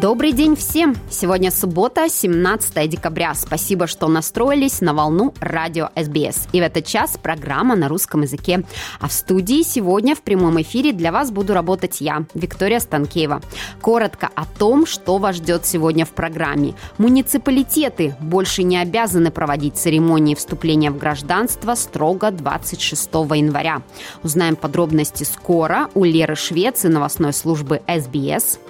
Добрый день всем! Сегодня суббота, 17 декабря. Спасибо, что настроились на волну радио СБС. И в этот час программа на русском языке. А в студии сегодня в прямом эфире для вас буду работать я, Виктория Станкеева. Коротко о том, что вас ждет сегодня в программе. Муниципалитеты больше не обязаны проводить церемонии вступления в гражданство строго 26 января. Узнаем подробности скоро у Леры Швец и новостной службы СБС.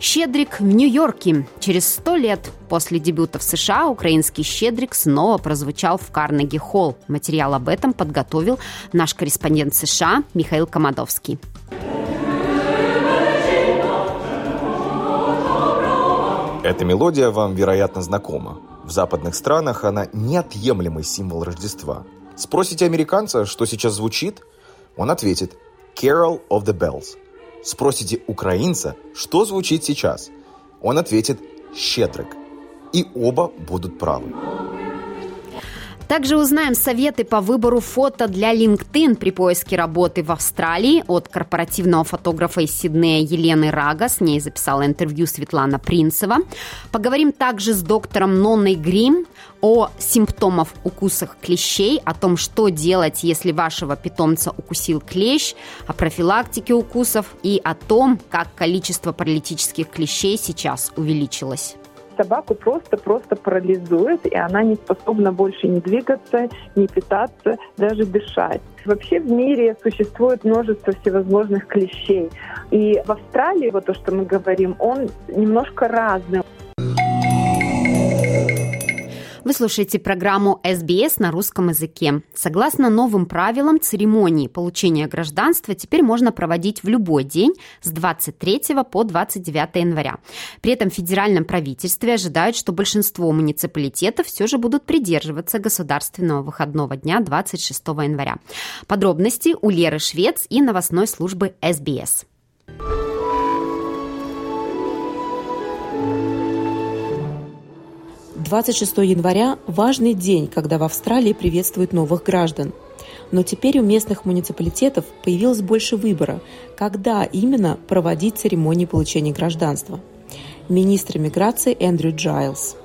Щедрик в Нью-Йорке. Через сто лет после дебюта в США украинский «Щедрик» снова прозвучал в Карнеги-холл. Материал об этом подготовил наш корреспондент США Михаил Комадовский. Эта мелодия вам, вероятно, знакома. В западных странах она неотъемлемый символ Рождества. Спросите американца, что сейчас звучит, он ответит «Carol of the Bells». Спросите украинца, что звучит сейчас, он ответит «Щедрик». И оба будут правы. Также узнаем советы по выбору фото для LinkedIn при поиске работы в Австралии от корпоративного фотографа из Сиднея Елены Рага. С ней записала интервью Светлана Принцева. Поговорим также с доктором Нонной Грим о симптомах укусах клещей, о том, что делать, если вашего питомца укусил клещ, о профилактике укусов и о том, как количество паралитических клещей сейчас увеличилось собаку просто-просто парализует, и она не способна больше не двигаться, не питаться, даже дышать. Вообще в мире существует множество всевозможных клещей. И в Австралии, вот то, что мы говорим, он немножко разный. Вы слушаете программу СБС на русском языке. Согласно новым правилам, церемонии получения гражданства теперь можно проводить в любой день с 23 по 29 января. При этом в федеральном правительстве ожидают, что большинство муниципалитетов все же будут придерживаться государственного выходного дня 26 января. Подробности у Леры Швец и новостной службы СБС. 26 января – важный день, когда в Австралии приветствуют новых граждан. Но теперь у местных муниципалитетов появилось больше выбора, когда именно проводить церемонии получения гражданства. Министр миграции Эндрю Джайлз.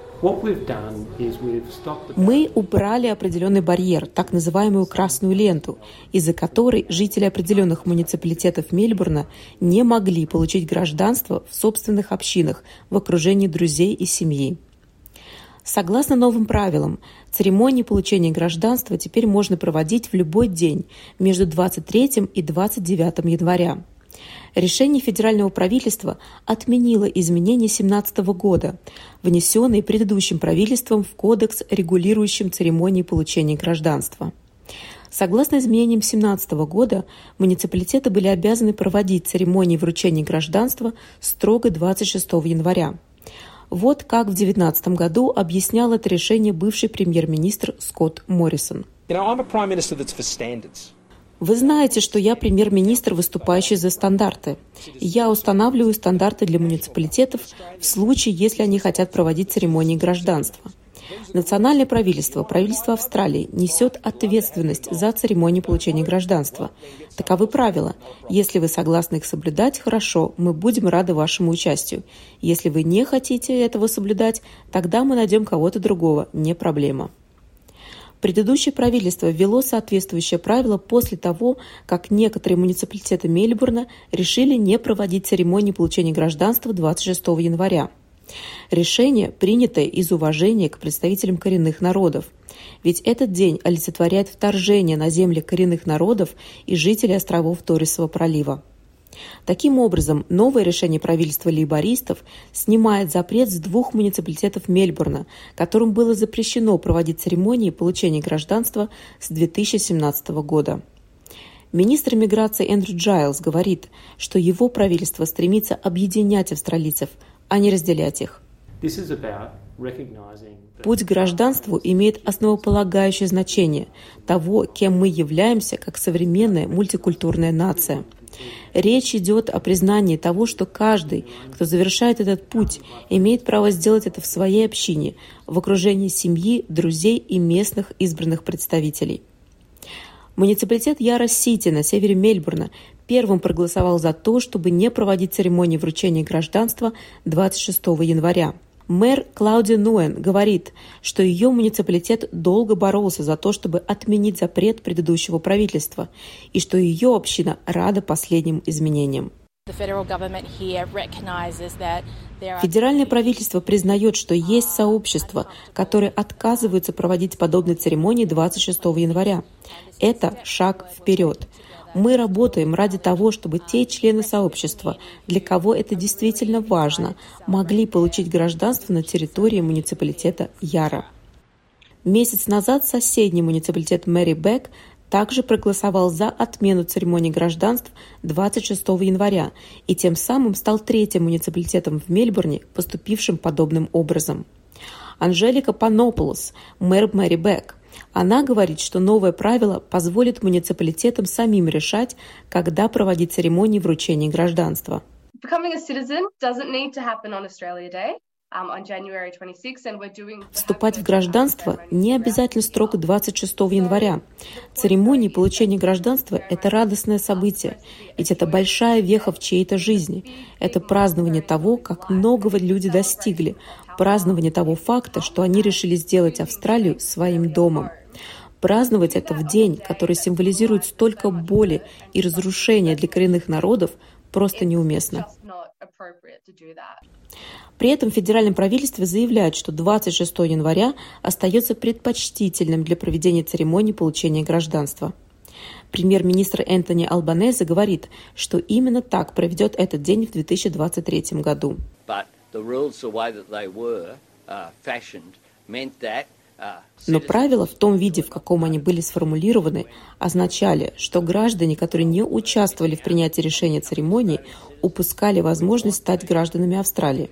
Мы убрали определенный барьер, так называемую красную ленту, из-за которой жители определенных муниципалитетов Мельбурна не могли получить гражданство в собственных общинах в окружении друзей и семьи. Согласно новым правилам, церемонии получения гражданства теперь можно проводить в любой день между 23 и 29 января. Решение федерального правительства отменило изменения 2017 года, внесенные предыдущим правительством в Кодекс, регулирующим церемонии получения гражданства. Согласно изменениям 2017 года, муниципалитеты были обязаны проводить церемонии вручения гражданства строго 26 января. Вот как в 2019 году объяснял это решение бывший премьер-министр Скотт Моррисон. Вы знаете, что я премьер-министр, выступающий за стандарты. Я устанавливаю стандарты для муниципалитетов в случае, если они хотят проводить церемонии гражданства – Национальное правительство, правительство Австралии несет ответственность за церемонию получения гражданства. Таковы правила. Если вы согласны их соблюдать, хорошо, мы будем рады вашему участию. Если вы не хотите этого соблюдать, тогда мы найдем кого-то другого, не проблема. Предыдущее правительство ввело соответствующее правило после того, как некоторые муниципалитеты Мельбурна решили не проводить церемонии получения гражданства 26 января. Решение, принятое из уважения к представителям коренных народов. Ведь этот день олицетворяет вторжение на земли коренных народов и жителей островов Торисового пролива. Таким образом, новое решение правительства лейбористов снимает запрет с двух муниципалитетов Мельбурна, которым было запрещено проводить церемонии получения гражданства с 2017 года. Министр миграции Эндрю Джайлз говорит, что его правительство стремится объединять австралийцев – а не разделять их. Путь к гражданству имеет основополагающее значение того, кем мы являемся как современная мультикультурная нация. Речь идет о признании того, что каждый, кто завершает этот путь, имеет право сделать это в своей общине, в окружении семьи, друзей и местных избранных представителей. Муниципалитет Яра-Сити на севере Мельбурна первым проголосовал за то, чтобы не проводить церемонии вручения гражданства 26 января. Мэр Клаудия Нуэн говорит, что ее муниципалитет долго боролся за то, чтобы отменить запрет предыдущего правительства, и что ее община рада последним изменениям. Федеральное правительство признает, что есть сообщества, которые отказываются проводить подобные церемонии 26 января. Это шаг вперед. Мы работаем ради того, чтобы те члены сообщества, для кого это действительно важно, могли получить гражданство на территории муниципалитета Яра. Месяц назад соседний муниципалитет Мэри Бек также проголосовал за отмену церемонии гражданств 26 января и тем самым стал третьим муниципалитетом в Мельбурне, поступившим подобным образом. Анжелика Панополос, мэр Мэри Бек – она говорит, что новое правило позволит муниципалитетам самим решать, когда проводить церемонии вручения гражданства. Вступать в гражданство не обязательно строго 26 января. Церемония получения гражданства – это радостное событие, ведь это большая веха в чьей-то жизни. Это празднование того, как многого люди достигли, празднование того факта, что они решили сделать Австралию своим домом. Праздновать это в день, который символизирует столько боли и разрушения для коренных народов, просто неуместно. При этом федеральное правительство заявляет, что 26 января остается предпочтительным для проведения церемонии получения гражданства. Премьер-министр Энтони Албанезе говорит, что именно так проведет этот день в 2023 году. But the rules, the way that they were, uh, fashioned, meant that но правила в том виде, в каком они были сформулированы, означали, что граждане, которые не участвовали в принятии решения церемонии, упускали возможность стать гражданами Австралии.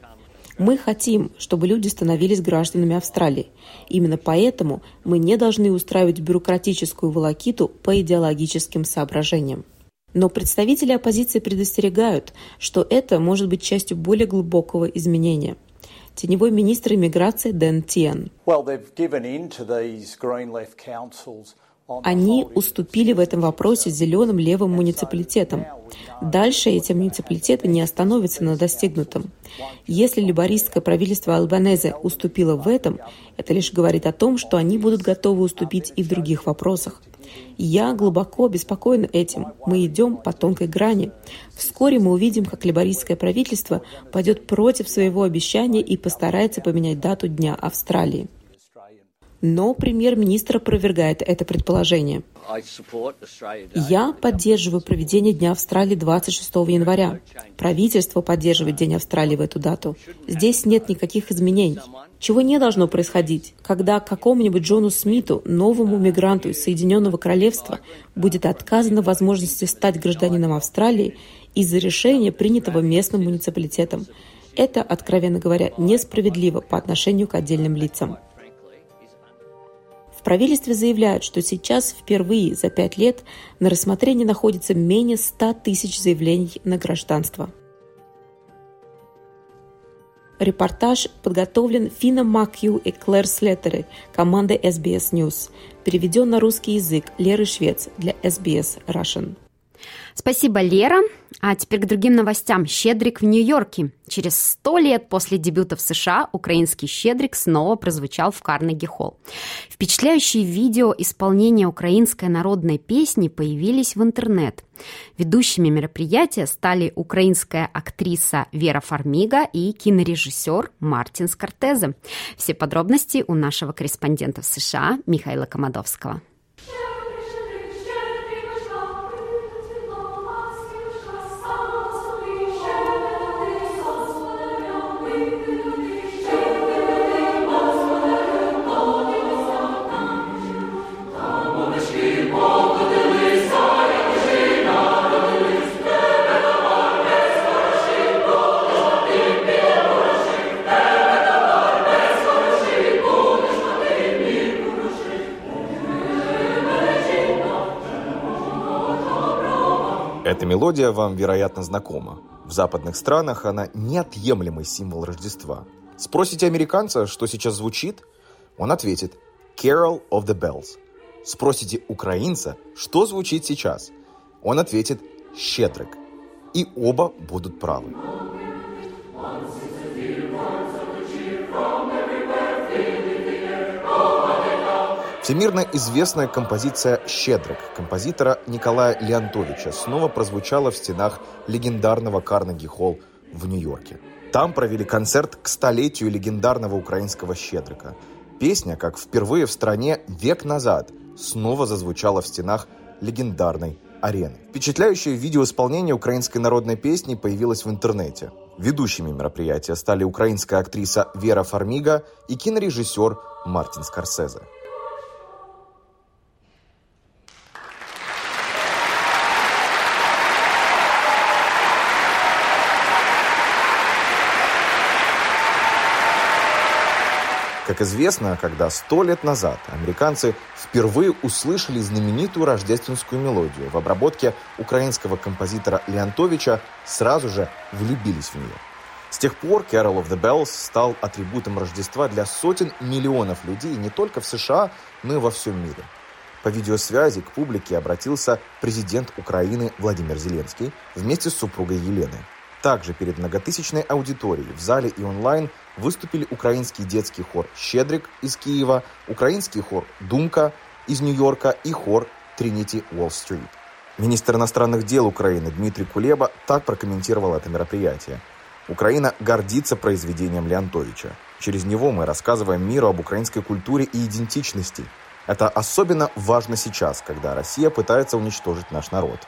Мы хотим, чтобы люди становились гражданами Австралии. Именно поэтому мы не должны устраивать бюрократическую волокиту по идеологическим соображениям. Но представители оппозиции предостерегают, что это может быть частью более глубокого изменения – теневой министр иммиграции Дэн Тиен. Они уступили в этом вопросе зеленым левым муниципалитетам. Дальше эти муниципалитеты не остановятся на достигнутом. Если либористское правительство Албанезе уступило в этом, это лишь говорит о том, что они будут готовы уступить и в других вопросах. Я глубоко обеспокоен этим. Мы идем по тонкой грани. Вскоре мы увидим, как либористское правительство пойдет против своего обещания и постарается поменять дату Дня Австралии. Но премьер-министр опровергает это предположение. Я поддерживаю проведение Дня Австралии 26 января. Правительство поддерживает День Австралии в эту дату. Здесь нет никаких изменений. Чего не должно происходить, когда какому-нибудь Джону Смиту, новому мигранту из Соединенного Королевства, будет отказана возможности стать гражданином Австралии из-за решения, принятого местным муниципалитетом. Это, откровенно говоря, несправедливо по отношению к отдельным лицам. В правительстве заявляют, что сейчас впервые за пять лет на рассмотрении находится менее 100 тысяч заявлений на гражданство. Репортаж подготовлен Фина Макью и Клэр Слеттеры команды SBS News. Переведен на русский язык Леры Швец для SBS Russian. Спасибо, Лера. А теперь к другим новостям. «Щедрик» в Нью-Йорке. Через сто лет после дебюта в США украинский «Щедрик» снова прозвучал в Карнеги-холл. Впечатляющие видео исполнения украинской народной песни появились в интернет. Ведущими мероприятия стали украинская актриса Вера Фармига и кинорежиссер Мартин Скортезе. Все подробности у нашего корреспондента в США Михаила Комадовского. Эта мелодия вам, вероятно, знакома. В западных странах она неотъемлемый символ Рождества. Спросите американца, что сейчас звучит, он ответит «Carol of the Bells». Спросите украинца, что звучит сейчас, он ответит «Щедрик». И оба будут правы. Всемирно известная композиция «Щедрик» композитора Николая Леонтовича снова прозвучала в стенах легендарного Карнеги-холл в Нью-Йорке. Там провели концерт к столетию легендарного украинского «Щедрика». Песня, как впервые в стране век назад, снова зазвучала в стенах легендарной арены. Впечатляющее видеоисполнение украинской народной песни появилось в интернете. Ведущими мероприятия стали украинская актриса Вера Фармига и кинорежиссер Мартин Скорсезе. Как известно, когда сто лет назад американцы впервые услышали знаменитую рождественскую мелодию в обработке украинского композитора Леонтовича, сразу же влюбились в нее. С тех пор Carol of the Bells стал атрибутом Рождества для сотен миллионов людей не только в США, но и во всем мире. По видеосвязи к публике обратился президент Украины Владимир Зеленский вместе с супругой Еленой. Также перед многотысячной аудиторией в зале и онлайн выступили украинский детский хор «Щедрик» из Киева, украинский хор «Думка» из Нью-Йорка и хор «Тринити Уолл-стрит». Министр иностранных дел Украины Дмитрий Кулеба так прокомментировал это мероприятие. Украина гордится произведением Леонтовича. Через него мы рассказываем миру об украинской культуре и идентичности. Это особенно важно сейчас, когда Россия пытается уничтожить наш народ.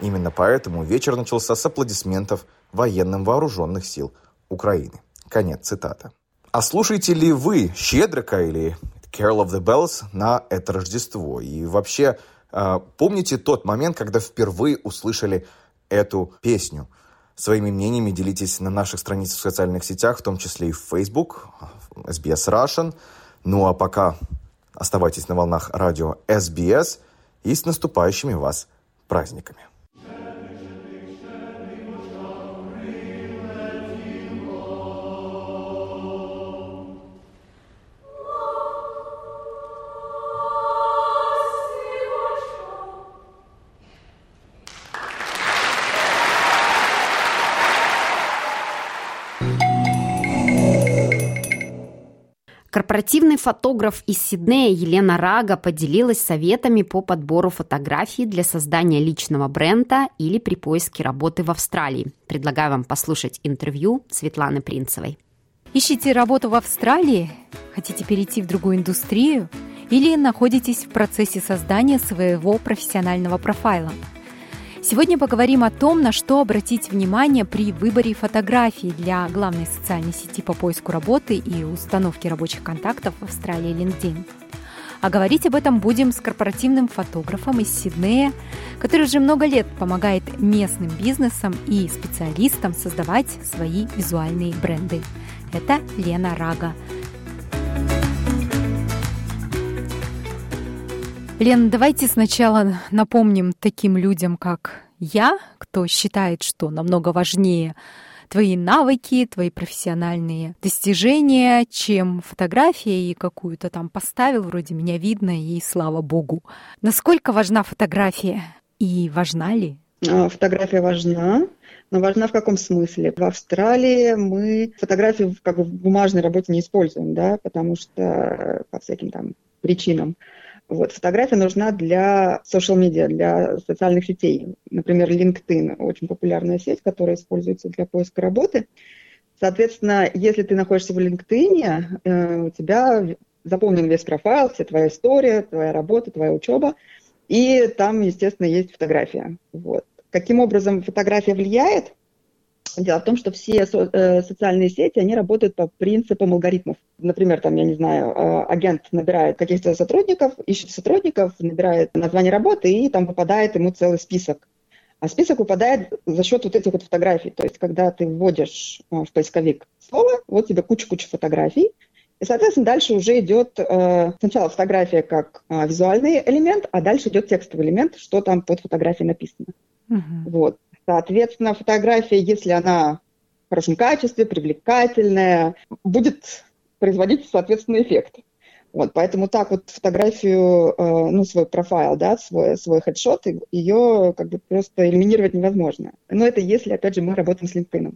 Именно поэтому вечер начался с аплодисментов военным вооруженных сил Украины. Конец цитаты. А слушаете ли вы «Щедрика» или «Carol of the Bells» на это Рождество? И вообще, а, помните тот момент, когда впервые услышали эту песню? Своими мнениями делитесь на наших страницах в социальных сетях, в том числе и в Facebook, SBS Russian. Ну а пока оставайтесь на волнах радио SBS и с наступающими вас праздниками. Корпоративный фотограф из Сиднея Елена Рага поделилась советами по подбору фотографий для создания личного бренда или при поиске работы в Австралии. Предлагаю вам послушать интервью Светланы Принцевой. Ищите работу в Австралии? Хотите перейти в другую индустрию? Или находитесь в процессе создания своего профессионального профайла – Сегодня поговорим о том, на что обратить внимание при выборе фотографий для главной социальной сети по поиску работы и установке рабочих контактов в Австралии LinkedIn. А говорить об этом будем с корпоративным фотографом из Сиднея, который уже много лет помогает местным бизнесам и специалистам создавать свои визуальные бренды. Это Лена Рага. Лен, давайте сначала напомним таким людям, как я, кто считает, что намного важнее твои навыки, твои профессиональные достижения, чем фотография и какую-то там поставил, вроде меня видно, и слава богу. Насколько важна фотография и важна ли? А, фотография важна, но важна в каком смысле? В Австралии мы фотографию как бы в бумажной работе не используем, да, потому что по всяким там причинам. Вот, фотография нужна для social media, для социальных сетей. Например, LinkedIn – очень популярная сеть, которая используется для поиска работы. Соответственно, если ты находишься в LinkedIn, э, у тебя заполнен весь профайл, вся твоя история, твоя работа, твоя учеба, и там, естественно, есть фотография. Вот. Каким образом фотография влияет? Дело в том, что все э, социальные сети, они работают по принципам алгоритмов. Например, там, я не знаю, э, агент набирает каких-то сотрудников, ищет сотрудников, набирает название работы, и там выпадает ему целый список. А список выпадает за счет вот этих вот фотографий. То есть, когда ты вводишь э, в поисковик слово, вот тебе куча-куча фотографий, и, соответственно, дальше уже идет э, сначала фотография как э, визуальный элемент, а дальше идет текстовый элемент, что там под фотографией написано. Угу. Вот. Соответственно, фотография, если она в хорошем качестве, привлекательная, будет производить, соответственно, эффект. Вот, поэтому так вот фотографию, э, ну, свой профайл, да, свой, свой хедшот, ее как бы просто элиминировать невозможно. Но это если, опять же, мы работаем с LinkedIn.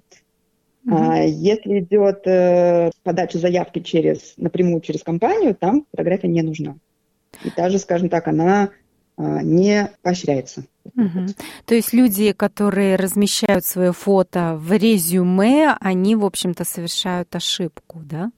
Mm-hmm. А, если идет э, подача заявки через, напрямую через компанию, там фотография не нужна. И даже, скажем так, она не поощряется. Угу. То есть люди, которые размещают свое фото в резюме, они, в общем-то, совершают ошибку, да?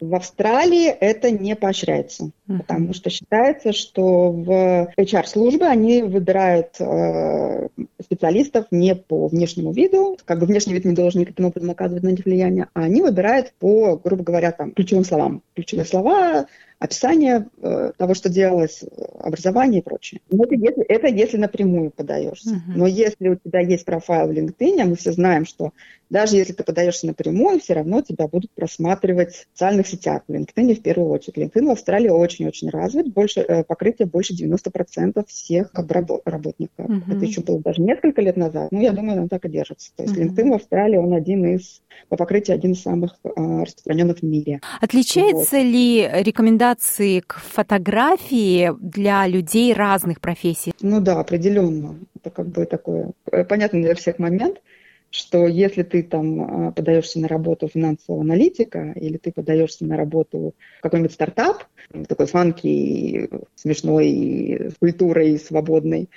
В Австралии это не поощряется, uh-huh. потому что считается, что в HR-службы они выбирают э, специалистов не по внешнему виду, как бы внешний вид не должен никаким образом оказывать на них влияние, а они выбирают по, грубо говоря, там, ключевым словам. Ключевые слова, описание э, того, что делалось, образование и прочее. Но это если, это если напрямую подаешься. Uh-huh. Но если у тебя есть профайл в LinkedIn, а мы все знаем, что даже если ты подаешься напрямую, все равно тебя будут просматривать в социальных сетях. В LinkedIn в первую очередь. LinkedIn в Австралии очень-очень развит. Больше, э, покрытие больше 90% всех работников. Uh-huh. Это еще было даже несколько лет назад. Ну, я думаю, он так и держится. То есть uh-huh. LinkedIn в Австралии, он один из, по покрытию один из самых э, распространенных в мире. Отличается вот. ли рекомендации к фотографии для людей разных профессий? Ну да, определенно. Это как бы такое э, понятный для всех момент что если ты там а, подаешься на работу финансового аналитика или ты подаешься на работу в какой-нибудь стартап, такой фанки, смешной, с культурой свободной,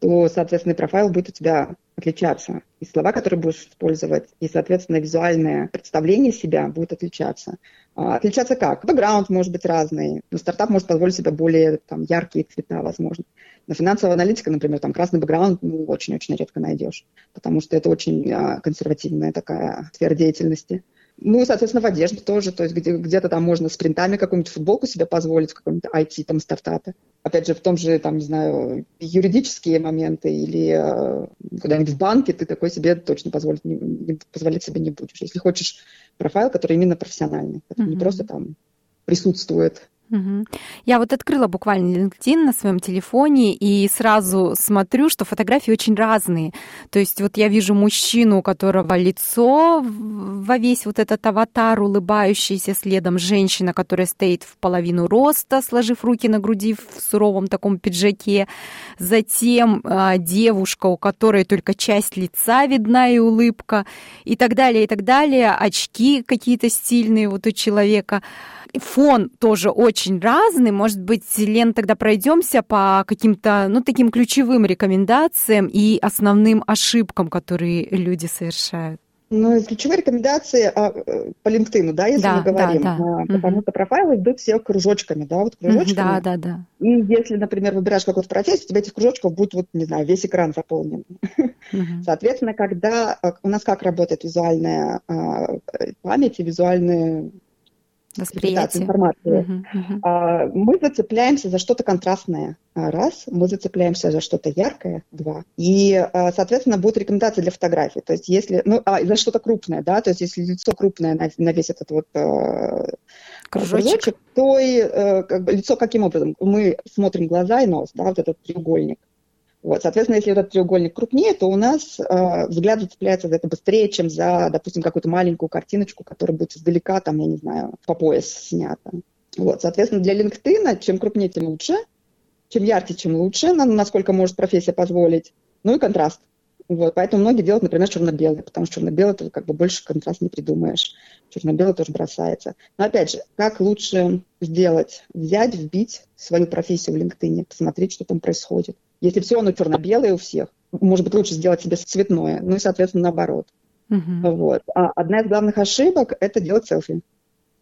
то, соответственно, профайл будет у тебя отличаться. И слова, которые будешь использовать, и, соответственно, визуальное представление себя будет отличаться. А, отличаться как? Бэкграунд может быть разный. Но стартап может позволить себе более там, яркие цвета, возможно. На финансового аналитика, например, там красный бэкграунд ну, очень-очень редко найдешь, потому что это очень а, консервативная такая сфера деятельности. Ну, соответственно, в одежде тоже, то есть где- где-то там можно с принтами какую-нибудь футболку себе позволить в каком-нибудь IT там стартапе. Опять же, в том же, там, не знаю, юридические моменты или э, куда-нибудь в банке ты такой себе точно позволить, не, не, позволить себе не будешь. Если хочешь профайл, который именно профессиональный, который mm-hmm. не просто там присутствует Угу. Я вот открыла буквально LinkedIn на своем телефоне и сразу смотрю, что фотографии очень разные. То есть вот я вижу мужчину, у которого лицо во весь вот этот аватар, улыбающийся следом женщина, которая стоит в половину роста, сложив руки на груди в суровом таком пиджаке. Затем э, девушка, у которой только часть лица видна и улыбка, и так далее, и так далее. Очки какие-то стильные вот у человека фон тоже очень разный. Может быть, Лен, тогда пройдемся по каким-то, ну, таким ключевым рекомендациям и основным ошибкам, которые люди совершают. Ну, ключевые рекомендации а, э, по LinkedIn, да, если да, мы говорим, да, да. А, потому что профайлы идут все кружочками, да, вот кружочками. Да, да, да. И если, например, выбираешь какую-то профессию, у тебя этих кружочков будет, вот, не знаю, весь экран заполнен. Угу. Соответственно, когда э, у нас как работает визуальная а, память и визуальные восприятие информации. Uh-huh, uh-huh. Мы зацепляемся за что-то контрастное. А, раз. Мы зацепляемся за что-то яркое. Два. И, а, соответственно, будут рекомендации для фотографий. То есть, если... Ну, а, за что-то крупное, да, то есть, если лицо крупное на, на весь этот вот кружочек, кружочек то и, как бы, лицо каким образом? Мы смотрим глаза и нос, да, вот этот треугольник. Вот, соответственно, если этот треугольник крупнее, то у нас э, взгляд зацепляется за это быстрее, чем за, допустим, какую-то маленькую картиночку, которая будет издалека, там, я не знаю, по пояс снята. Вот, соответственно, для LinkedIn чем крупнее, тем лучше, чем ярче, чем лучше, насколько может профессия позволить. Ну и контраст. Вот, поэтому многие делают, например, черно-белый, потому что черно-белый ты как бы больше контраст не придумаешь. Черно-белый тоже бросается. Но опять же, как лучше сделать? Взять, вбить свою профессию в LinkedIn, посмотреть, что там происходит. Если все оно черно-белое у всех, может быть, лучше сделать себе цветное, ну и, соответственно, наоборот. Uh-huh. Вот. А одна из главных ошибок – это делать селфи.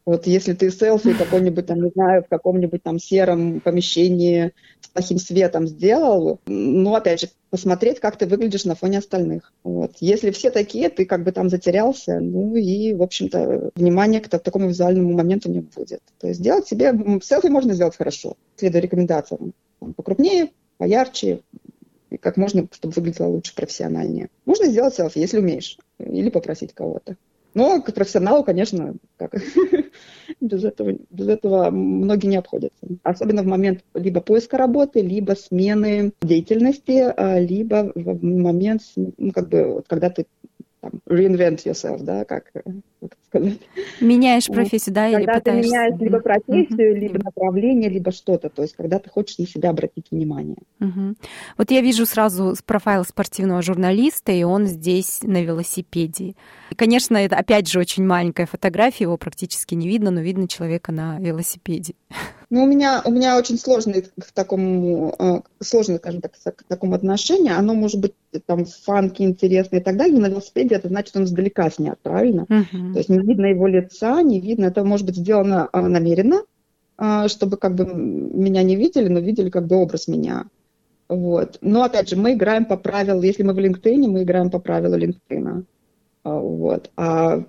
Вот если ты селфи какой-нибудь, там, не знаю, в каком-нибудь там сером помещении с плохим светом сделал, ну, опять же, посмотреть, как ты выглядишь на фоне остальных. Вот. Если все такие, ты как бы там затерялся, ну и, в общем-то, внимания к, такому визуальному моменту не будет. То есть сделать себе... Селфи можно сделать хорошо, следуя рекомендациям. Покрупнее, поярче, и как можно, чтобы выглядело лучше, профессиональнее. Можно сделать селфи, если умеешь, или попросить кого-то. Но к профессионалу, конечно, как, без, этого, без этого многие не обходятся. Особенно в момент либо поиска работы, либо смены деятельности, а, либо в момент, ну, как бы, когда ты там, reinvent yourself, да, как, как сказать. Меняешь профессию, да, когда или ты пытаешься... меняешь либо профессию, mm-hmm. либо направление, либо что-то, то есть когда ты хочешь на себя обратить внимание. Mm-hmm. Вот я вижу сразу профайл спортивного журналиста, и он здесь на велосипеде. И, конечно, это опять же очень маленькая фотография, его практически не видно, но видно человека на велосипеде. Ну, у меня, у меня очень сложное к такому, э, сложное, скажем так, к такому отношению. Оно может быть там фанки, интересное и так далее, но на велосипеде это значит, он издалека снят, правильно? Uh-huh. То есть не видно его лица, не видно, это может быть сделано а, намеренно, чтобы как бы меня не видели, но видели как бы образ меня. Вот. Но опять же, мы играем по правилам, если мы в LinkedIn, мы играем по правилам LinkedIn. А, вот. А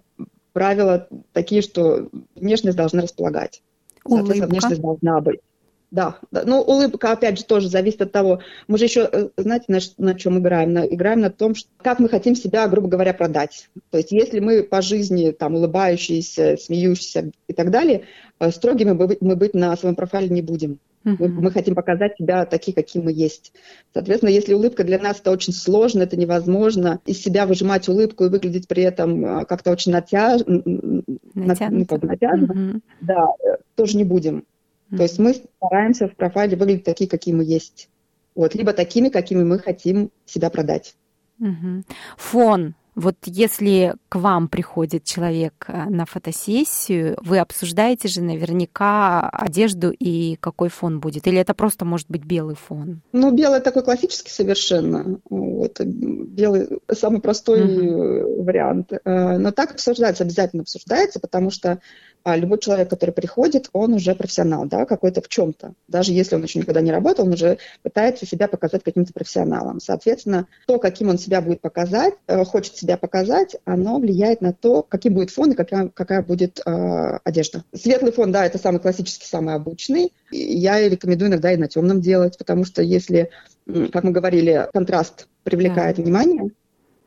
правила такие, что внешность должна располагать. Соответственно, внешность должна быть. Да, да, ну улыбка, опять же, тоже зависит от того. Мы же еще, э, знаете, на, на чем играем? На, играем на том, что, как мы хотим себя, грубо говоря, продать. То есть если мы по жизни там улыбающиеся, смеющиеся и так далее, э, строгими мы, мы быть на своем профайле не будем. Uh-huh. Мы, мы хотим показать себя такие, какие мы есть. Соответственно, если улыбка для нас это очень сложно, это невозможно, из себя выжимать улыбку и выглядеть при этом э, как-то очень натяж... натянуто, натянуто uh-huh. да, тоже не будем. То есть мы стараемся в профайле выглядеть такие, какие мы есть. Вот, либо такими, какими мы хотим себя продать. Фон. Вот если к вам приходит человек э, на фотосессию, вы обсуждаете же наверняка одежду и какой фон будет? Или это просто может быть белый фон? Ну, белый такой классический совершенно. Вот, белый самый простой uh-huh. вариант. Э, но так обсуждается, обязательно обсуждается, потому что а любой человек, который приходит, он уже профессионал, да, какой-то в чем-то. Даже если он еще никогда не работал, он уже пытается себя показать каким-то профессионалом. Соответственно, то, каким он себя будет показать, э, хочет себя показать, оно влияет на то, каким будет фон и какая, какая будет э, одежда. Светлый фон, да, это самый классический, самый обычный. Я рекомендую иногда и на темном делать, потому что если, как мы говорили, контраст привлекает да. внимание,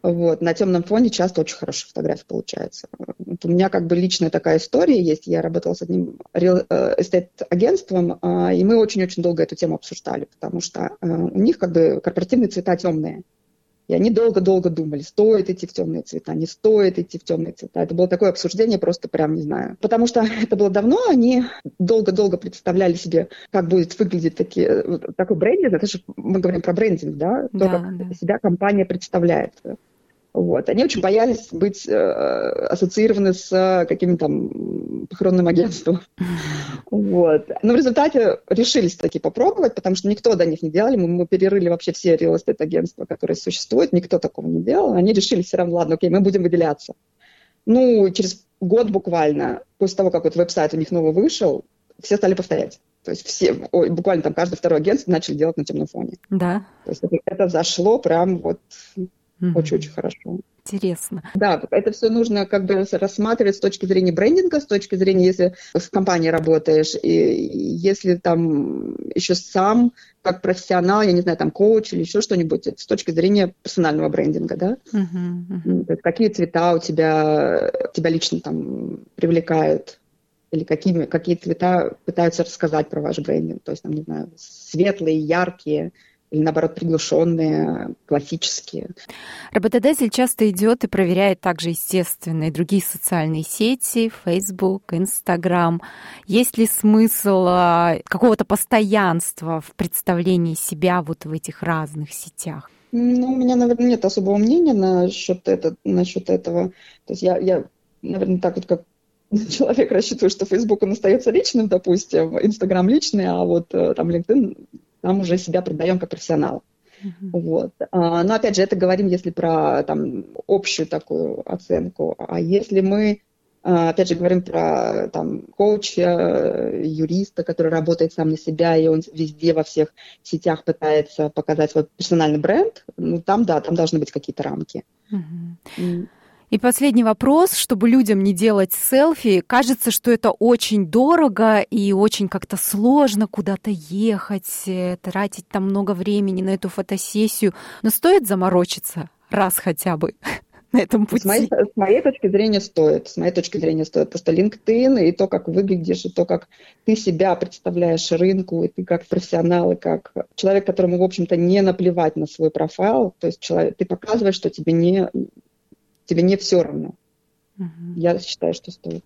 вот, на темном фоне часто очень хорошая фотография получается. Вот у меня как бы личная такая история есть. Я работала с одним real estate агентством, а, и мы очень-очень долго эту тему обсуждали, потому что а, у них как бы корпоративные цвета темные. И они долго-долго думали, стоит идти в темные цвета, не стоит идти в темные цвета. Это было такое обсуждение, просто прям не знаю. Потому что это было давно, они долго-долго представляли себе, как будет выглядеть такие, такой брендинг. Это же мы говорим про брендинг, да? То, да, как да. себя компания представляет. Вот. Они очень боялись быть э, ассоциированы с э, каким-то там похоронным агентством. Вот. Но в результате решились таки попробовать, потому что никто до них не делали. Мы, мы перерыли вообще все real estate агентства, которые существуют, никто такого не делал. Они решили все равно, ладно, окей, мы будем выделяться. Ну, через год буквально, после того, как вот веб-сайт у них новый вышел, все стали повторять. То есть все, ой, буквально там каждое второе агентство начали делать на темном фоне. Да. То есть это, это зашло прям вот очень-очень хорошо. Интересно. Да, это все нужно как бы рассматривать с точки зрения брендинга, с точки зрения, если в компании работаешь, и если там еще сам как профессионал, я не знаю, там коуч или еще что-нибудь, с точки зрения персонального брендинга, да? Uh-huh, uh-huh. Какие цвета у тебя, тебя лично там привлекают, или какими, какие цвета пытаются рассказать про ваш брендинг, то есть, там, не знаю, светлые, яркие, или наоборот приглушенные, классические. Работодатель часто идет и проверяет также, естественно, и другие социальные сети, Facebook, Instagram. Есть ли смысл а, какого-то постоянства в представлении себя вот в этих разных сетях? Ну, у меня, наверное, нет особого мнения насчет, это, насчет этого. То есть я, я, наверное, так вот как человек рассчитываю, что Facebook он остается личным, допустим, Instagram личный, а вот э, там LinkedIn там уже себя продаем как профессионал. Uh-huh. Вот. А, но опять же, это говорим, если про там, общую такую оценку. А если мы, а, опять же, говорим про там, коуча, юриста, который работает сам на себя, и он везде во всех сетях пытается показать свой персональный бренд, ну там, да, там должны быть какие-то рамки. Uh-huh. И последний вопрос, чтобы людям не делать селфи. Кажется, что это очень дорого и очень как-то сложно куда-то ехать, э, тратить там много времени на эту фотосессию. Но стоит заморочиться раз хотя бы. на этом пути? С моей, с моей точки зрения стоит. С моей точки зрения стоит. Просто LinkedIn и то, как выглядишь, и то, как ты себя представляешь рынку, и ты как профессионал, и как человек, которому, в общем-то, не наплевать на свой профайл. То есть человек, ты показываешь, что тебе не, тебе не все равно. Угу. Я считаю, что стоит.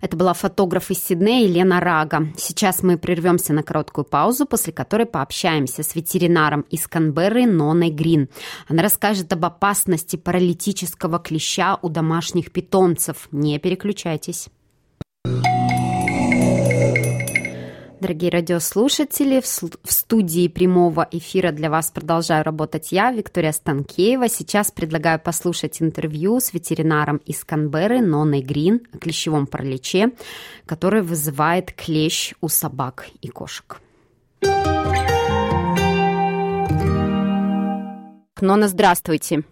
Это была фотограф из Сиднея Лена Рага. Сейчас мы прервемся на короткую паузу, после которой пообщаемся с ветеринаром из Канберры Ноной Грин. Она расскажет об опасности паралитического клеща у домашних питомцев. Не переключайтесь. Дорогие радиослушатели, в студии прямого эфира для вас продолжаю работать я, Виктория Станкеева. Сейчас предлагаю послушать интервью с ветеринаром из Канберры Ноной Грин о клещевом параличе, который вызывает клещ у собак и кошек. Нона, здравствуйте.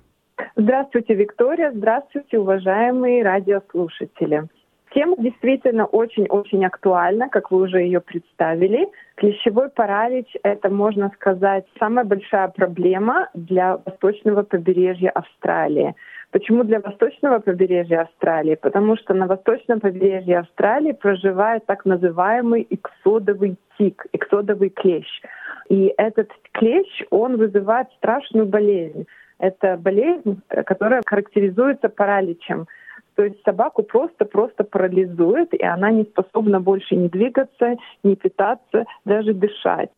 Здравствуйте, Виктория. Здравствуйте, уважаемые радиослушатели. Тема действительно очень-очень актуальна, как вы уже ее представили. Клещевой паралич – это, можно сказать, самая большая проблема для восточного побережья Австралии. Почему для восточного побережья Австралии? Потому что на восточном побережье Австралии проживает так называемый эксодовый тик, эксодовый клещ. И этот клещ, он вызывает страшную болезнь. Это болезнь, которая характеризуется параличем – то есть собаку просто-просто парализует, и она не способна больше не двигаться, не питаться, даже дышать.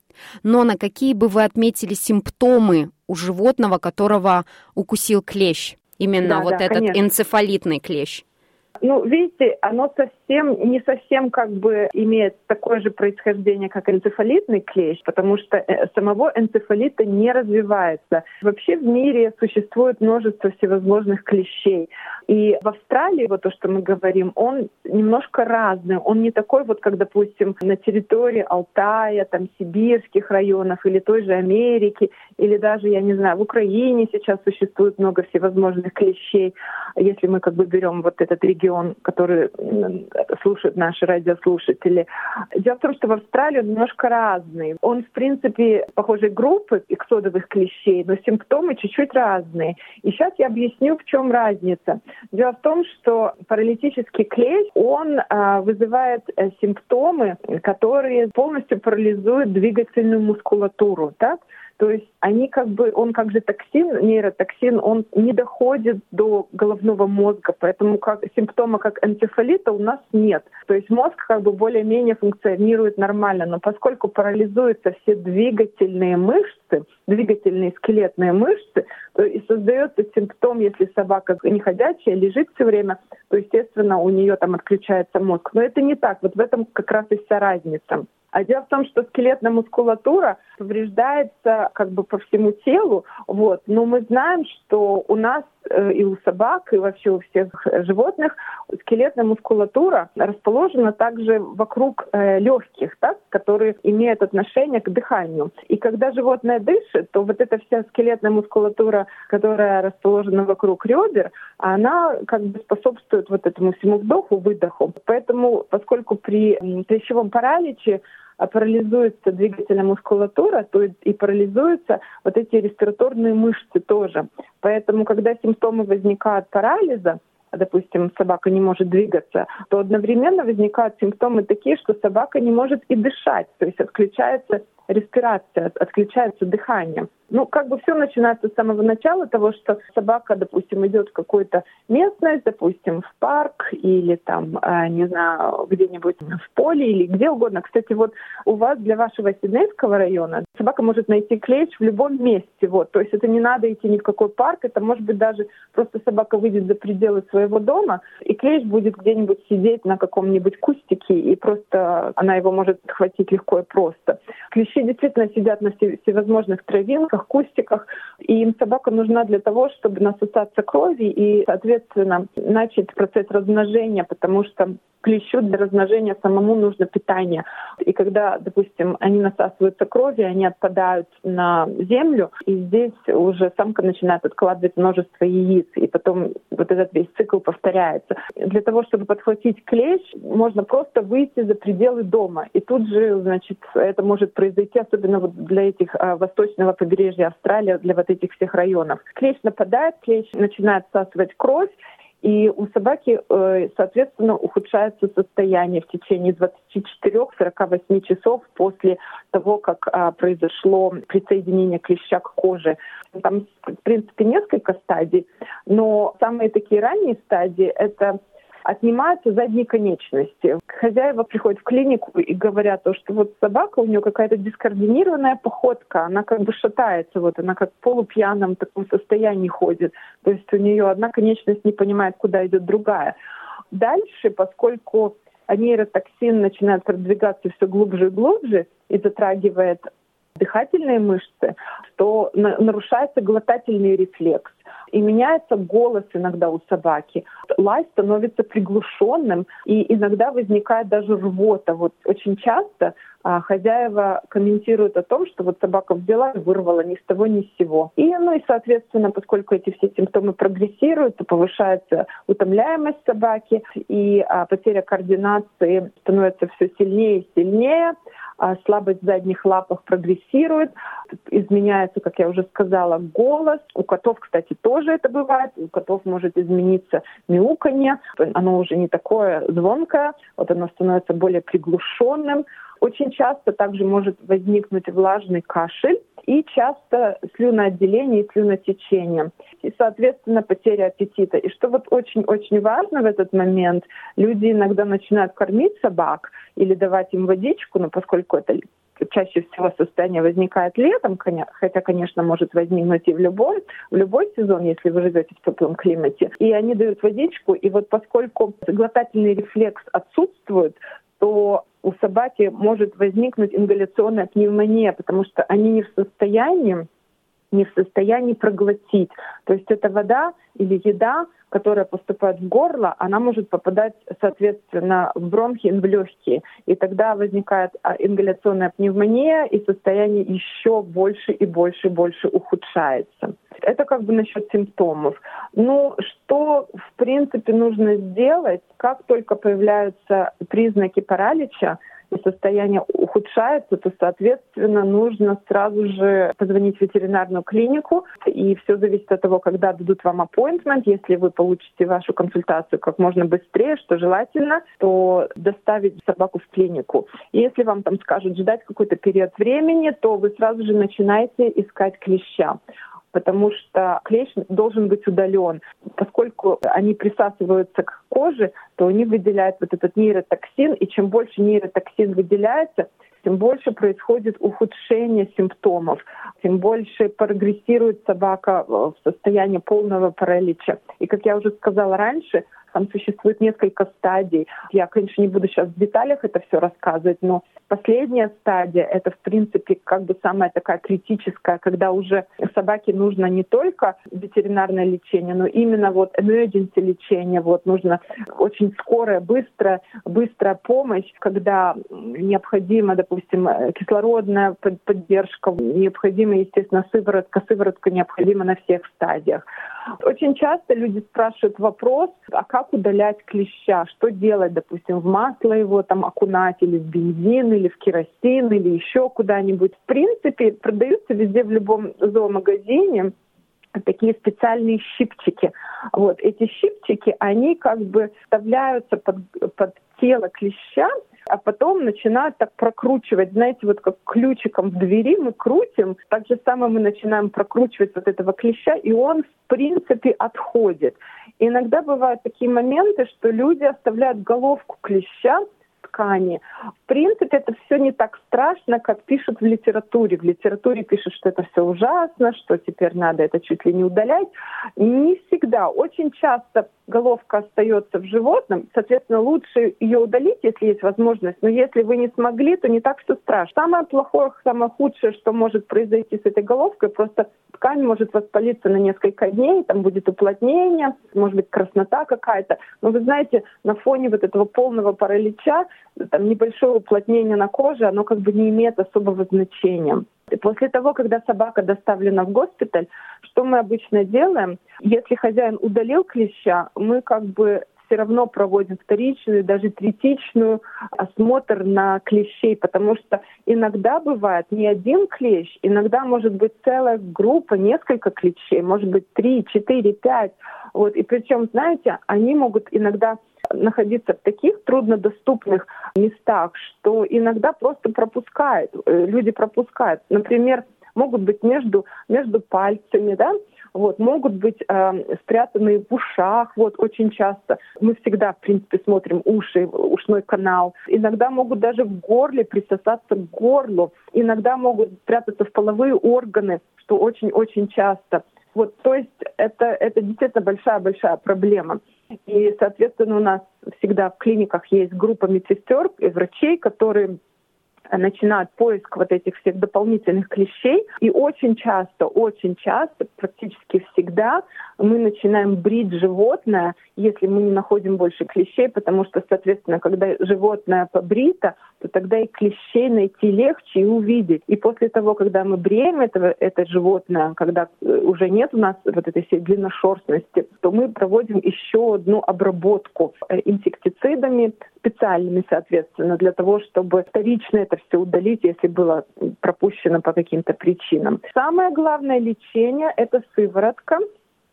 Но на какие бы вы отметили симптомы у животного, которого укусил клещ? Именно да, вот да, этот конечно. энцефалитный клещ. Ну, видите, оно совсем не совсем как бы имеет такое же происхождение, как энцефалитный клещ, потому что э, самого энцефалита не развивается. Вообще в мире существует множество всевозможных клещей. И в Австралии, вот то, что мы говорим, он немножко разный. Он не такой вот, как, допустим, на территории Алтая, там, сибирских районов или той же Америки, или даже, я не знаю, в Украине сейчас существует много всевозможных клещей. Если мы как бы берем вот этот регион, который слушают наши радиослушатели. Дело в том, что в Австралии он немножко разный. Он, в принципе, похожей группы эксодовых клещей, но симптомы чуть-чуть разные. И сейчас я объясню, в чем разница. Дело в том, что паралитический клещ, он а, вызывает а, симптомы, которые полностью парализуют двигательную мускулатуру. Так? То есть они как бы, он как же токсин, нейротоксин, он не доходит до головного мозга, поэтому как, симптома как энцефалита у нас нет. То есть мозг как бы более-менее функционирует нормально, но поскольку парализуются все двигательные мышцы, двигательные скелетные мышцы, то и создается симптом, если собака не ходячая, лежит все время, то, естественно, у нее там отключается мозг. Но это не так. Вот в этом как раз и вся разница. А дело в том, что скелетная мускулатура повреждается как бы по всему телу, вот. Но мы знаем, что у нас э, и у собак, и вообще у всех животных скелетная мускулатура расположена также вокруг э, легких, так, которые имеют отношение к дыханию. И когда животное дышит, то вот эта вся скелетная мускулатура, которая расположена вокруг ребер, она как бы способствует вот этому всему вдоху, выдоху. Поэтому, поскольку при пищевом параличе парализуется двигательная мускулатура, то и парализуются вот эти респираторные мышцы тоже. Поэтому, когда симптомы возникают парализа, допустим, собака не может двигаться, то одновременно возникают симптомы такие, что собака не может и дышать, то есть отключается респирация, отключается дыхание. Ну, как бы все начинается с самого начала того, что собака, допустим, идет в какую-то местность, допустим, в парк или там, э, не знаю, где-нибудь в поле или где угодно. Кстати, вот у вас для вашего Сиднейского района собака может найти клещ в любом месте. Вот. То есть это не надо идти ни в какой парк, это может быть даже просто собака выйдет за пределы своего дома, и клещ будет где-нибудь сидеть на каком-нибудь кустике, и просто она его может схватить легко и просто. Клещи действительно сидят на всевозможных травинках, кустиках. И им собака нужна для того, чтобы насосаться крови и, соответственно, начать процесс размножения, потому что клещу для размножения самому нужно питание. И когда, допустим, они насасываются кровью, они отпадают на землю, и здесь уже самка начинает откладывать множество яиц, и потом вот этот весь цикл повторяется. Для того, чтобы подхватить клещ, можно просто выйти за пределы дома. И тут же, значит, это может произойти, особенно вот для этих а, восточного побережья Австралии, для вот этих всех районов. Клещ нападает, клещ начинает всасывать кровь, и у собаки, э, соответственно, ухудшается состояние в течение 24-48 часов после того, как а, произошло присоединение клеща к коже. Там, в принципе, несколько стадий, но самые такие ранние стадии – это отнимаются задние конечности. Хозяева приходят в клинику и говорят, что вот собака, у нее какая-то дискоординированная походка, она как бы шатается, вот она как в полупьяном таком состоянии ходит. То есть у нее одна конечность не понимает, куда идет другая. Дальше, поскольку нейротоксин начинает продвигаться все глубже и глубже и затрагивает дыхательные мышцы, то нарушается глотательный рефлекс. И меняется голос иногда у собаки. Лай становится приглушенным, и иногда возникает даже рвота. Вот очень часто а, хозяева комментируют о том, что вот собака взяла и вырвала ни с того ни с сего. И, ну и, соответственно, поскольку эти все симптомы прогрессируют, то повышается утомляемость собаки, и а, потеря координации становится все сильнее и сильнее. А слабость в задних лапах прогрессирует, изменяется, как я уже сказала, голос. У котов, кстати, тоже это бывает. У котов может измениться мяуканье, оно уже не такое звонкое, вот оно становится более приглушенным. Очень часто также может возникнуть влажный кашель и часто слюноотделение и слюнотечение. И, соответственно, потеря аппетита. И что вот очень-очень важно в этот момент, люди иногда начинают кормить собак или давать им водичку, но поскольку это чаще всего состояние возникает летом, хотя, конечно, может возникнуть и в любой, в любой сезон, если вы живете в теплом климате. И они дают водичку, и вот поскольку глотательный рефлекс отсутствует, то у собаки может возникнуть ингаляционная пневмония, потому что они не в состоянии не в состоянии проглотить. То есть эта вода или еда, которая поступает в горло, она может попадать, соответственно, в бронхи в легкие. И тогда возникает а, ингаляционная пневмония, и состояние еще больше и больше и больше ухудшается. Это как бы насчет симптомов. Ну, что, в принципе, нужно сделать, как только появляются признаки паралича, и состояние ухудшается, то, соответственно, нужно сразу же позвонить в ветеринарную клинику. И все зависит от того, когда дадут вам appointment. Если вы получите вашу консультацию как можно быстрее, что желательно, то доставить собаку в клинику. И если вам там скажут ждать какой-то период времени, то вы сразу же начинаете искать клеща потому что клещ должен быть удален. Поскольку они присасываются к коже, то они выделяют вот этот нейротоксин, и чем больше нейротоксин выделяется, тем больше происходит ухудшение симптомов, тем больше прогрессирует собака в состоянии полного паралича. И, как я уже сказала раньше, там существует несколько стадий. Я, конечно, не буду сейчас в деталях это все рассказывать, но последняя стадия — это, в принципе, как бы самая такая критическая, когда уже собаке нужно не только ветеринарное лечение, но именно вот emergency лечение, вот нужно очень скорая, быстрая, быстрая помощь, когда необходима, допустим, кислородная поддержка, необходима, естественно, сыворотка, сыворотка необходима на всех стадиях. Очень часто люди спрашивают вопрос, а как удалять клеща, что делать, допустим, в масло его там окунать или в бензин, или в керосин, или еще куда-нибудь. В принципе, продаются везде в любом зоомагазине такие специальные щипчики. Вот эти щипчики, они как бы вставляются под, под тело клеща, а потом начинают так прокручивать, знаете, вот как ключиком в двери мы крутим, так же самое мы начинаем прокручивать вот этого клеща, и он, в принципе, отходит. Иногда бывают такие моменты, что люди оставляют головку клеща ткани. В принципе, это все не так страшно, как пишут в литературе. В литературе пишут, что это все ужасно, что теперь надо это чуть ли не удалять. Не всегда. Очень часто головка остается в животном, соответственно, лучше ее удалить, если есть возможность. Но если вы не смогли, то не так все страшно. Самое плохое, самое худшее, что может произойти с этой головкой, просто ткань может воспалиться на несколько дней, там будет уплотнение, может быть краснота какая-то. Но вы знаете, на фоне вот этого полного паралича, там небольшое уплотнение на коже, оно как бы не имеет особого значения. После того, когда собака доставлена в госпиталь, что мы обычно делаем? Если хозяин удалил клеща, мы как бы все равно проводим вторичную, даже третичную осмотр на клещей, потому что иногда бывает не один клещ, иногда может быть целая группа, несколько клещей, может быть три, четыре, пять. Вот. И причем, знаете, они могут иногда находиться в таких труднодоступных местах, что иногда просто пропускают, э, люди пропускают. Например, могут быть между, между пальцами, да, вот, могут быть э, спрятаны в ушах, вот, очень часто. Мы всегда, в принципе, смотрим уши, ушной канал. Иногда могут даже в горле присосаться к горлу. Иногда могут спрятаться в половые органы, что очень-очень часто. Вот, то есть это, это действительно большая-большая проблема. И, соответственно, у нас всегда в клиниках есть группа медсестер и врачей, которые начинают поиск вот этих всех дополнительных клещей. И очень часто, очень часто, практически всегда мы начинаем брить животное, если мы не находим больше клещей, потому что, соответственно, когда животное побрито, то тогда и клещей найти легче и увидеть. И после того, когда мы бреем этого, это животное, когда э, уже нет у нас вот этой всей длинношерстности, то мы проводим еще одну обработку э, инсектицидами, специальными, соответственно, для того, чтобы вторично это все удалить, если было пропущено по каким-то причинам. Самое главное лечение – это сыворотка,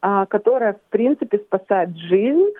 а, которая, в принципе, спасает жизнь.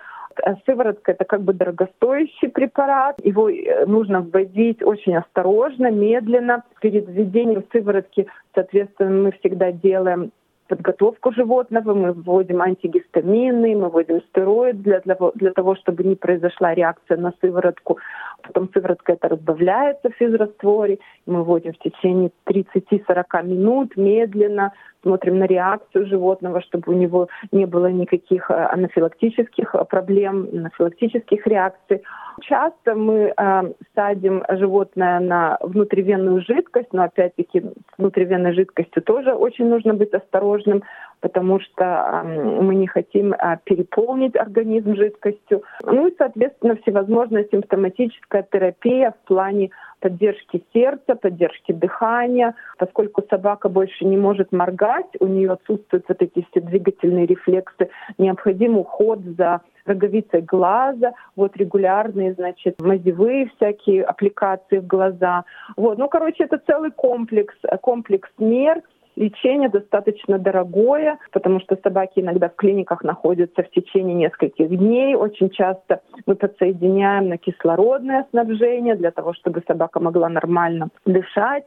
А сыворотка – это как бы дорогостоящий препарат. Его э, нужно вводить очень осторожно, медленно. Перед введением сыворотки, соответственно, мы всегда делаем подготовку животного, мы вводим антигистамины, мы вводим стероид для, для, для того, чтобы не произошла реакция на сыворотку. Потом сыворотка это разбавляется в физрастворе, мы вводим в течение 30-40 минут медленно, смотрим на реакцию животного, чтобы у него не было никаких э, анафилактических э, проблем, анафилактических реакций. Часто мы э, садим животное на внутривенную жидкость, но опять-таки с внутривенной жидкостью тоже очень нужно быть осторожным, потому что э, мы не хотим э, переполнить организм жидкостью. Ну и, соответственно, всевозможная симптоматическая терапия в плане поддержки сердца, поддержки дыхания. Поскольку собака больше не может моргать, у нее отсутствуют вот эти все двигательные рефлексы, необходим уход за роговицей глаза, вот регулярные, значит, мазевые всякие аппликации в глаза. Вот, ну, короче, это целый комплекс, комплекс мер, Лечение достаточно дорогое, потому что собаки иногда в клиниках находятся в течение нескольких дней. Очень часто мы подсоединяем на кислородное снабжение для того, чтобы собака могла нормально дышать.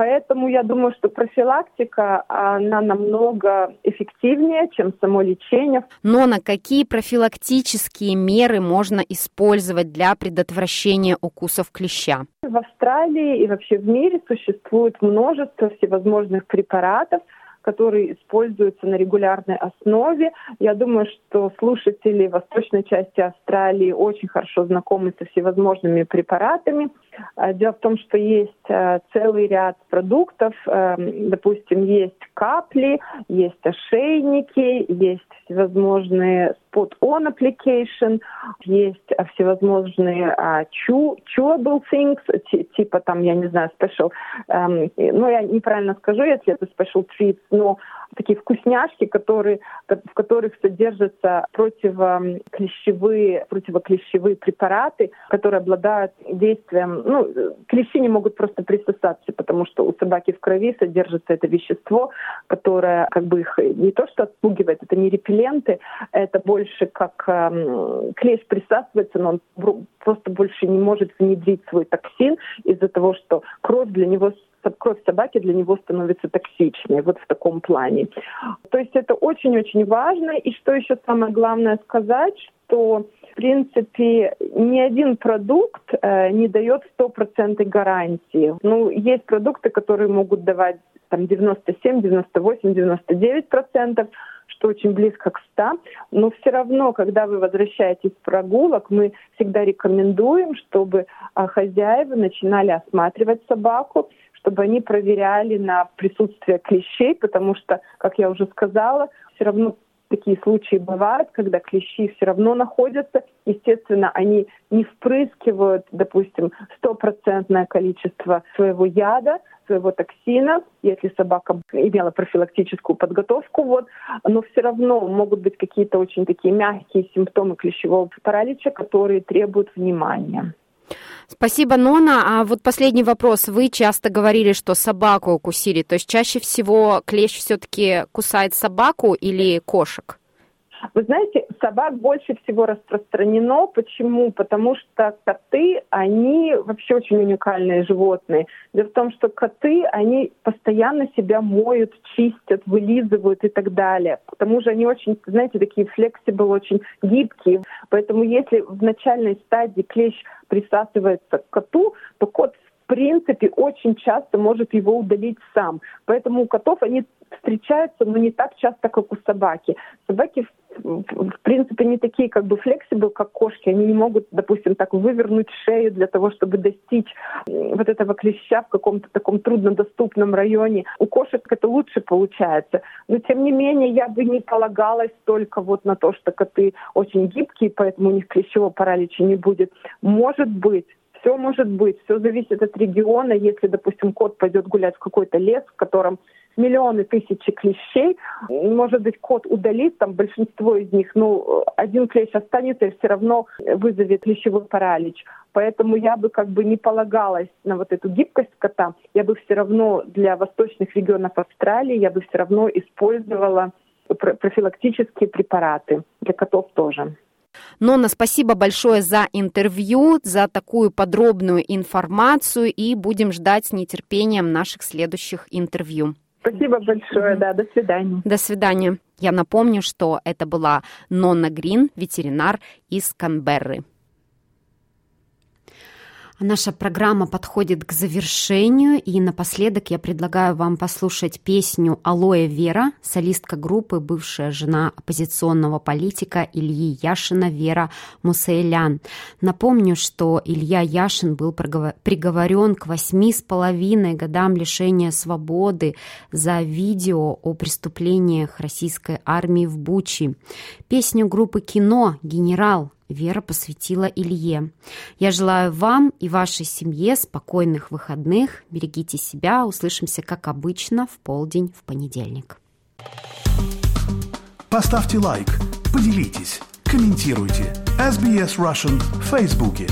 Поэтому я думаю, что профилактика, она намного эффективнее, чем само лечение. Но на какие профилактические меры можно использовать для предотвращения укусов клеща? В Австралии и вообще в мире существует множество всевозможных препаратов, которые используются на регулярной основе. Я думаю, что слушатели восточной части Австралии очень хорошо знакомы со всевозможными препаратами. А, дело в том, что есть а, целый ряд продуктов, а, допустим, есть капли, есть ошейники, есть всевозможные spot-on application, есть всевозможные chew, chewable things, типа там, я не знаю, special, ну я неправильно скажу, если это special treats, но такие вкусняшки, которые, в которых содержатся противоклещевые, противоклещевые препараты, которые обладают действием, ну, клещи не могут просто присосаться, потому что у собаки в крови содержится это вещество, которое как бы их не то что отпугивает, это не репелленты, это больше как э, клещ присасывается, но он просто больше не может внедрить свой токсин из-за того, что кровь для него кровь собаки для него становится токсичной, вот в таком плане. То есть это очень-очень важно. И что еще самое главное сказать, что в принципе, ни один продукт э, не дает стопроцентной гарантии. Ну, есть продукты, которые могут давать там 97, 98, 99 процентов, что очень близко к 100, но все равно, когда вы возвращаетесь с прогулок, мы всегда рекомендуем, чтобы а, хозяева начинали осматривать собаку, чтобы они проверяли на присутствие клещей, потому что, как я уже сказала, все равно такие случаи бывают, когда клещи все равно находятся. Естественно, они не впрыскивают, допустим, стопроцентное количество своего яда, своего токсина, если собака имела профилактическую подготовку, вот, но все равно могут быть какие-то очень такие мягкие симптомы клещевого паралича, которые требуют внимания. Спасибо, Нона. А вот последний вопрос. Вы часто говорили, что собаку укусили. То есть чаще всего клещ все-таки кусает собаку или кошек? Вы знаете, собак больше всего распространено. Почему? Потому что коты, они вообще очень уникальные животные. Дело в том, что коты, они постоянно себя моют, чистят, вылизывают и так далее. Потому что они очень, знаете, такие flexible, очень гибкие. Поэтому если в начальной стадии клещ присасывается к коту, то кот принципе очень часто может его удалить сам. Поэтому у котов они встречаются, но не так часто, как у собаки. Собаки в принципе, не такие как бы флексибл, как кошки. Они не могут, допустим, так вывернуть шею для того, чтобы достичь вот этого клеща в каком-то таком труднодоступном районе. У кошек это лучше получается. Но, тем не менее, я бы не полагалась только вот на то, что коты очень гибкие, поэтому у них клещевого паралича не будет. Может быть, все может быть, все зависит от региона. Если, допустим, кот пойдет гулять в какой-то лес, в котором миллионы тысячи клещей. Может быть, кот удалит там большинство из них, но один клещ останется и все равно вызовет клещевой паралич. Поэтому я бы как бы не полагалась на вот эту гибкость кота. Я бы все равно для восточных регионов Австралии, я бы все равно использовала профилактические препараты для котов тоже. Нона, спасибо большое за интервью, за такую подробную информацию и будем ждать с нетерпением наших следующих интервью. Спасибо большое, да, до свидания. До свидания. Я напомню, что это была Нонна Грин, ветеринар из Канберры. Наша программа подходит к завершению, и напоследок я предлагаю вам послушать песню «Алоэ Вера», солистка группы, бывшая жена оппозиционного политика Ильи Яшина Вера Мусейлян. Напомню, что Илья Яшин был приговорен к восьми с половиной годам лишения свободы за видео о преступлениях российской армии в Бучи. Песню группы «Кино» «Генерал» Вера посвятила Илье. Я желаю вам и вашей семье спокойных выходных. Берегите себя. Услышимся, как обычно, в полдень в понедельник. Поставьте лайк, поделитесь, комментируйте. SBS Russian в Фейсбуке.